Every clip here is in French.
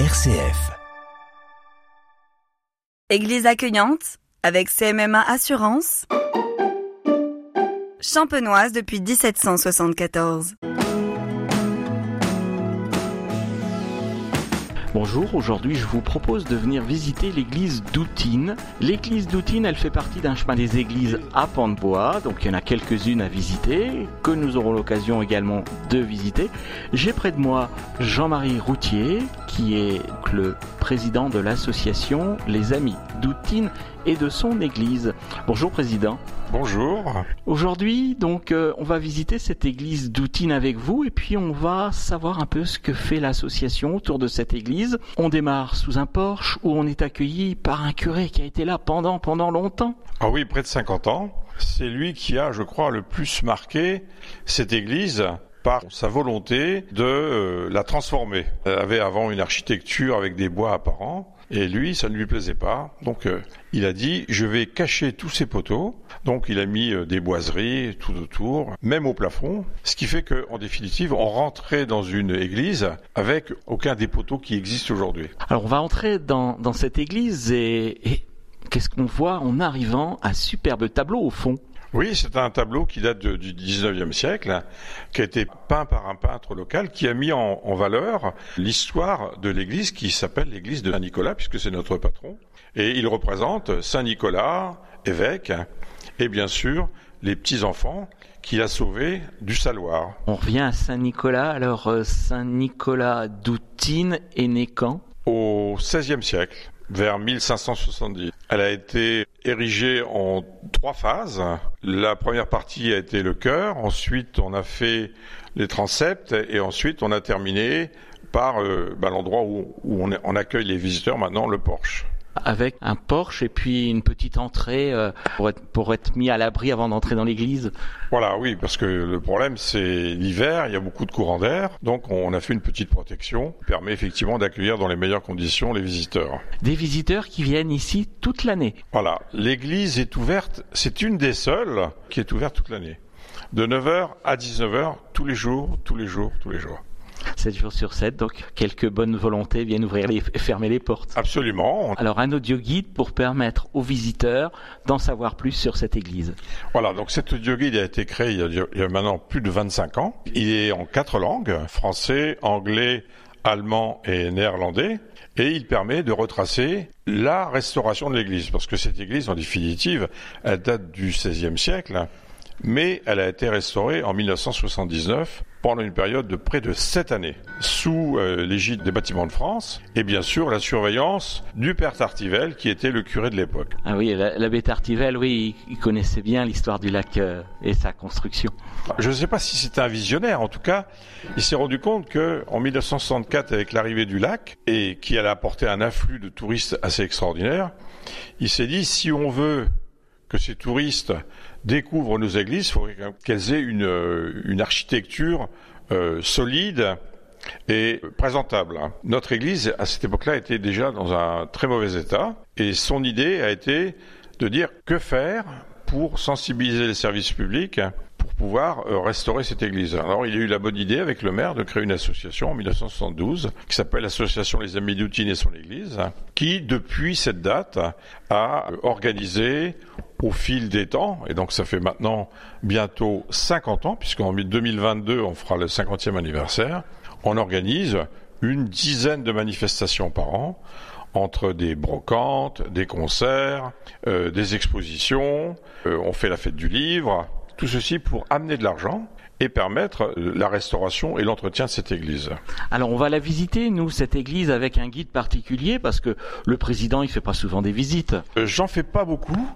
RCF. Église accueillante avec CMMA Assurance. Champenoise depuis 1774. Bonjour, aujourd'hui je vous propose de venir visiter l'église d'Outine. L'église d'Outine, elle fait partie d'un chemin des églises à pont de bois, donc il y en a quelques-unes à visiter, que nous aurons l'occasion également de visiter. J'ai près de moi Jean-Marie Routier, qui est le président de l'association Les Amis d'Outine et de son église. Bonjour président. Bonjour. Aujourd'hui, donc, euh, on va visiter cette église d'Outine avec vous et puis on va savoir un peu ce que fait l'association autour de cette église. On démarre sous un porche où on est accueilli par un curé qui a été là pendant, pendant longtemps. Ah oui, près de 50 ans. C'est lui qui a, je crois, le plus marqué cette église par sa volonté de euh, la transformer. Elle avait avant une architecture avec des bois apparents. Et lui, ça ne lui plaisait pas. Donc, euh, il a dit, je vais cacher tous ces poteaux. Donc, il a mis euh, des boiseries tout autour, même au plafond. Ce qui fait qu'en définitive, on rentrait dans une église avec aucun des poteaux qui existent aujourd'hui. Alors, on va entrer dans, cette église et, et qu'est-ce qu'on voit en arrivant Un superbe tableau au fond? Oui, c'est un tableau qui date de, du 19e siècle, qui a été peint par un peintre local, qui a mis en, en valeur l'histoire de l'église qui s'appelle l'église de Saint-Nicolas, puisque c'est notre patron. Et il représente Saint-Nicolas, évêque, et bien sûr les petits-enfants qu'il a sauvés du saloir. On revient à Saint-Nicolas. Alors, euh, Saint-Nicolas d'Outine est né quand? Au XVIe siècle vers 1570. Elle a été érigée en trois phases. La première partie a été le chœur, ensuite on a fait les transepts et ensuite on a terminé par euh, bah, l'endroit où, où on, on accueille les visiteurs maintenant, le porche avec un porche et puis une petite entrée euh, pour, être, pour être mis à l'abri avant d'entrer dans l'église. Voilà, oui, parce que le problème c'est l'hiver, il y a beaucoup de courants d'air, donc on a fait une petite protection qui permet effectivement d'accueillir dans les meilleures conditions les visiteurs. Des visiteurs qui viennent ici toute l'année. Voilà, l'église est ouverte, c'est une des seules qui est ouverte toute l'année. De 9h à 19h, tous les jours, tous les jours, tous les jours. 7 jours sur 7, donc quelques bonnes volontés viennent ouvrir les, fermer les portes. Absolument. Alors un audio guide pour permettre aux visiteurs d'en savoir plus sur cette église. Voilà, donc cet audio guide a été créé il y a, il y a maintenant plus de 25 ans. Il est en quatre langues, français, anglais, allemand et néerlandais. Et il permet de retracer la restauration de l'église, parce que cette église, en définitive, elle date du XVIe siècle, mais elle a été restaurée en 1979 pendant une période de près de sept années, sous euh, l'égide des bâtiments de France, et bien sûr la surveillance du père Tartivel, qui était le curé de l'époque. Ah oui, l'abbé Tartivel, oui, il connaissait bien l'histoire du lac euh, et sa construction. Je ne sais pas si c'était un visionnaire, en tout cas, il s'est rendu compte que en 1964, avec l'arrivée du lac, et qui allait apporter un afflux de touristes assez extraordinaire, il s'est dit, si on veut que ces touristes découvrent nos églises, il faudrait qu'elles aient une, une architecture euh, solide et présentable. Notre église, à cette époque-là, était déjà dans un très mauvais état, et son idée a été de dire que faire pour sensibiliser les services publics pour pouvoir euh, restaurer cette église. Alors il a eu la bonne idée avec le maire de créer une association en 1972 qui s'appelle l'Association Les Amis d'Outine et son église, qui depuis cette date a organisé au fil des temps, et donc ça fait maintenant bientôt 50 ans, puisqu'en 2022 on fera le 50e anniversaire, on organise une dizaine de manifestations par an entre des brocantes, des concerts, euh, des expositions, euh, on fait la fête du livre, tout ceci pour amener de l'argent et permettre la restauration et l'entretien de cette église. Alors on va la visiter, nous, cette église, avec un guide particulier, parce que le président, il fait pas souvent des visites. Euh, J'en fais pas beaucoup,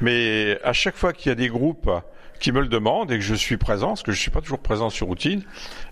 mais à chaque fois qu'il y a des groupes qui me le demandent et que je suis présent, parce que je suis pas toujours présent sur routine,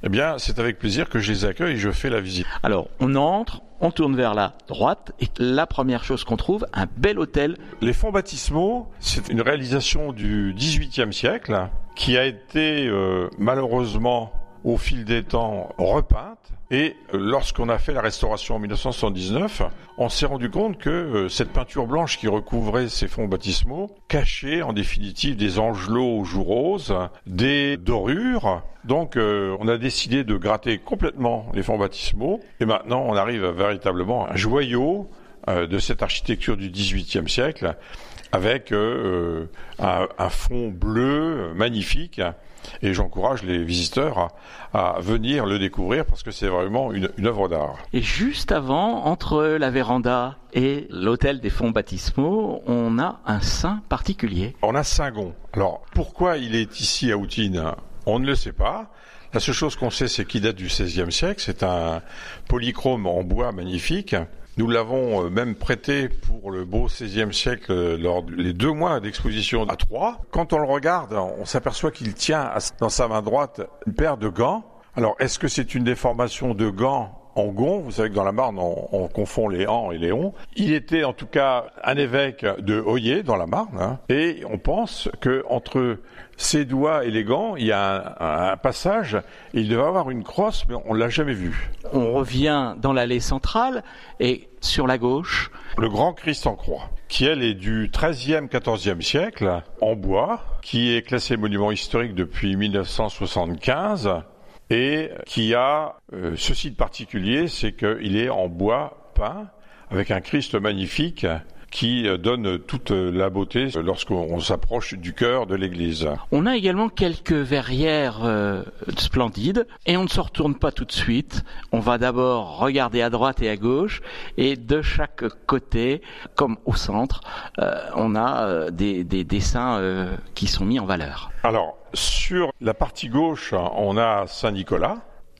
eh bien, c'est avec plaisir que je les accueille et je fais la visite. Alors, on entre, on tourne vers la droite et la première chose qu'on trouve, un bel hôtel. Les fonds baptismaux, c'est une réalisation du XVIIIe siècle qui a été euh, malheureusement au fil des temps repeintes. Et lorsqu'on a fait la restauration en 1979, on s'est rendu compte que euh, cette peinture blanche qui recouvrait ces fonds baptismaux cachait en définitive des angelots aux joues roses, des dorures. Donc euh, on a décidé de gratter complètement les fonds baptismaux et maintenant on arrive à véritablement un joyau euh, de cette architecture du XVIIIe siècle avec un, fond bleu magnifique et j'encourage les visiteurs à, venir le découvrir parce que c'est vraiment une, œuvre d'art. Et juste avant, entre la véranda et l'hôtel des fonds baptismaux, on a un saint particulier. On a Saint-Gon. Alors, pourquoi il est ici à Outine? On ne le sait pas. La seule chose qu'on sait, c'est qu'il date du XVIe siècle. C'est un polychrome en bois magnifique. Nous l'avons euh, même prêté pour le beau XVIe siècle euh, lors des deux mois d'exposition à Troyes. Quand on le regarde, on s'aperçoit qu'il tient dans sa main droite une paire de gants. Alors, est-ce que c'est une déformation de gants en gond. Vous savez que dans la Marne, on, confond les ans et les on. Il était en tout cas un évêque de Hoyer dans la Marne, hein. et on pense que entre ses doigts et les gants, il y a un, passage, et il devait avoir une crosse, mais on l'a jamais vu. On revient dans l'allée centrale, et sur la gauche, le grand Christ en croix, qui elle est du 13e, 14e siècle, en bois, qui est classé monument historique depuis 1975 et qui a euh, ceci de particulier, c'est qu'il est en bois peint avec un Christ magnifique qui euh, donne toute la beauté lorsqu'on s'approche du cœur de l'église. On a également quelques verrières euh, splendides et on ne se retourne pas tout de suite. On va d'abord regarder à droite et à gauche et de chaque côté, comme au centre, on a des, des, dessins qui sont mis en valeur. Alors, sur la partie gauche, on a Saint-Nicolas.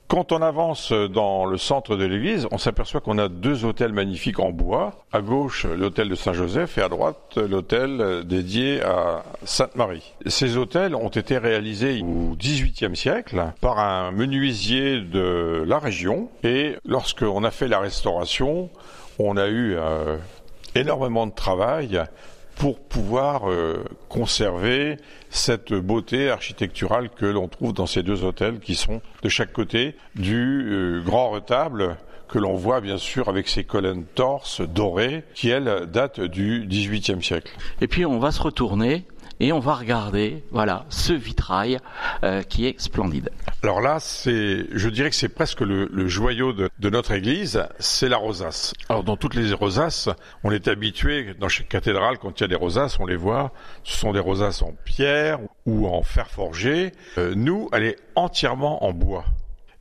Quand on avance dans le centre de l'église, on s'aperçoit qu'on a deux hôtels magnifiques en bois. À gauche, l'hôtel de Saint-Joseph et à droite, l'hôtel dédié à Sainte-Marie. Ces hôtels ont été réalisés au XVIIIe siècle par un menuisier de la région. Et lorsqu'on a fait la restauration, on a eu euh, énormément de travail pour pouvoir euh, conserver cette beauté architecturale que l'on trouve dans ces deux hôtels qui sont de chaque côté du euh, grand retable que l'on voit bien sûr avec ses colonnes torses dorées qui elles datent du XVIIIe siècle. Et puis on va se retourner et on va regarder, voilà, ce vitrail euh, qui est splendide. Alors là, c'est, je dirais que c'est presque le, joyau de, notre église, c'est la rosace. Alors dans toutes les rosaces, on est habitué dans chaque cathédrale quand il y a des rosaces, on les voit, ce sont des rosaces en pierre ou en fer forgé. Euh, nous, elle est entièrement en bois.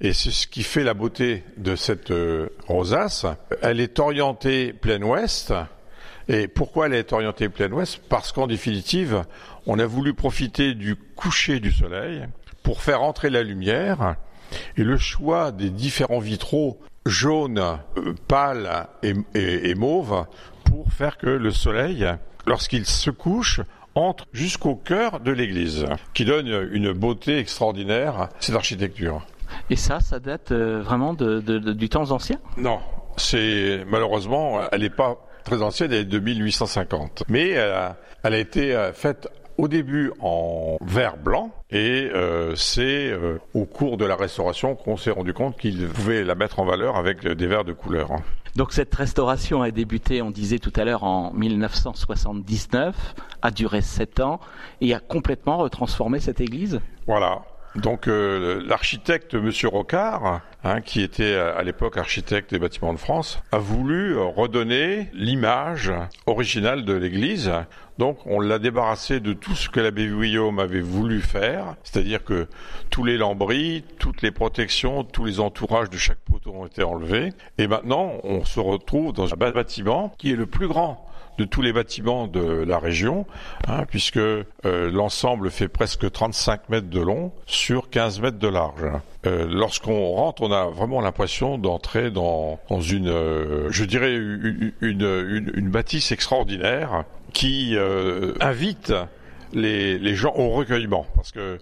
Et c'est ce qui fait la beauté de cette euh, rosace. Elle est orientée plein ouest, et pourquoi elle est orientée plein ouest Parce qu'en définitive, on a voulu profiter du coucher du soleil pour faire entrer la lumière. Et le choix des différents vitraux jaunes, euh, pâles et, et, mauves pour faire que le soleil, lorsqu'il se couche, entre jusqu'au cœur de l'église, qui donne une beauté extraordinaire à cette architecture. Et ça, ça date euh, vraiment de, du temps ancien? Non, c'est malheureusement, elle n'est pas très ancienne, elle est de 1850. Mais euh, elle a été euh, faite au début en verre blanc et euh, c'est au cours de la restauration qu'on s'est rendu compte qu'il pouvait la mettre en valeur avec des verres de couleur. Hein. Donc cette restauration a débuté, on disait tout à l'heure, en 1979, a duré sept ans et a complètement retransformé cette église? Voilà. Donc euh, l'architecte Monsieur Rocard, hein, qui était à l'époque architecte des bâtiments de France, a voulu redonner l'image originale de l'église. Donc on l'a débarrassé de tout ce que l'abbé Guillaume avait voulu faire, c'est-à-dire que tous les lambris, toutes les protections, tous les entourages de chaque poteau ont été enlevés. Et maintenant on se retrouve dans un bâtiment qui est le plus grand de tous les bâtiments de la région, hein, puisque euh, l'ensemble fait presque 35 mètres de long sur 15 mètres de large. Euh, lorsqu'on rentre, on a vraiment l'impression d'entrer dans, une, euh, je dirais, une, bâtisse extraordinaire qui invite les, les, gens au recueillement, parce que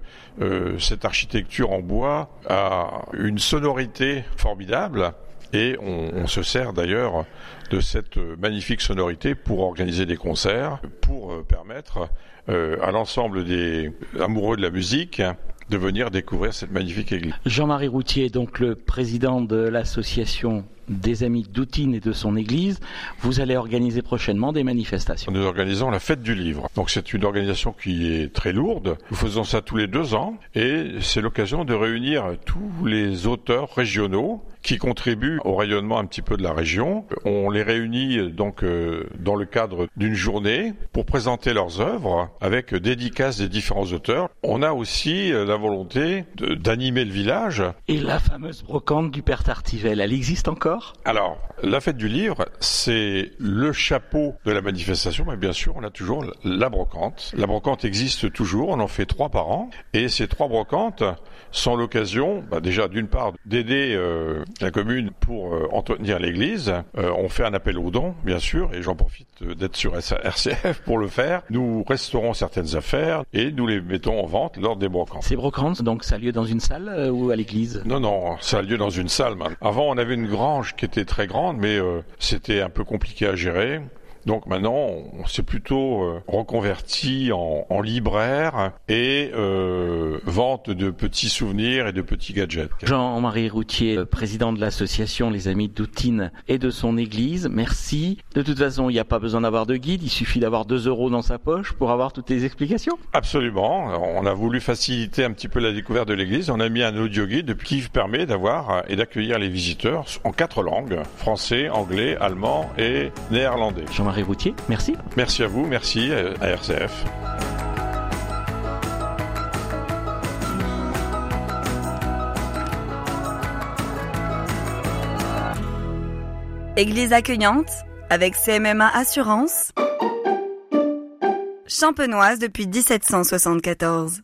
cette architecture en bois a une sonorité formidable et on, se sert d'ailleurs de cette magnifique sonorité pour organiser des concerts, pour euh, permettre euh, à l'ensemble des amoureux de la musique de venir découvrir cette magnifique église. Jean-Marie Routier, donc le président de l'association des amis d'Outine et de son église, vous allez organiser prochainement des manifestations. Nous organisons la fête du livre. Donc c'est une organisation qui est très lourde. Nous faisons ça tous les deux ans et c'est l'occasion de réunir tous les auteurs régionaux qui contribuent au rayonnement un petit peu de la région. On les réunit donc euh, dans le cadre d'une journée pour présenter leurs œuvres avec dédicaces des différents auteurs. On a aussi euh, la volonté d'animer le village. Et la fameuse brocante du Père Tartivel, elle existe encore? Alors, la fête du livre, c'est le chapeau de la manifestation, mais bien sûr, on a toujours la brocante. La brocante existe toujours, on en fait trois par an, et ces trois brocantes sont l'occasion, bah déjà d'une part, d'aider euh, la commune pour euh, entretenir l'église. Euh, on fait un appel aux dons, bien sûr, et j'en profite d'être sur RCF pour le faire. Nous restaurons certaines affaires et nous les mettons en vente lors des brocantes. Ces brocantes, donc, ça a lieu dans une salle euh, ou à l'église? Non, non, ça a lieu dans une salle. Avant, on avait une qui était très grande, mais euh, c'était un peu compliqué à gérer. Donc maintenant, on s'est plutôt euh, reconverti en, en, libraire et euh, vente de petits souvenirs et de petits gadgets. Jean-Marie Routier, euh, président de l'association Les Amis d'Outine et de son église, merci. De toute façon, il n'y a pas besoin d'avoir de guide, il suffit d'avoir 2 euros dans sa poche pour avoir toutes les explications. Absolument. On a voulu faciliter un petit peu la découverte de l'église. On a mis un audio guide qui permet d'avoir et d'accueillir les visiteurs en quatre langues français, anglais, allemand et néerlandais. Jean-Marie Routier, merci. Merci à vous, merci à RCF. Église accueillante avec CMMA Assurance. Champenoise depuis 1774.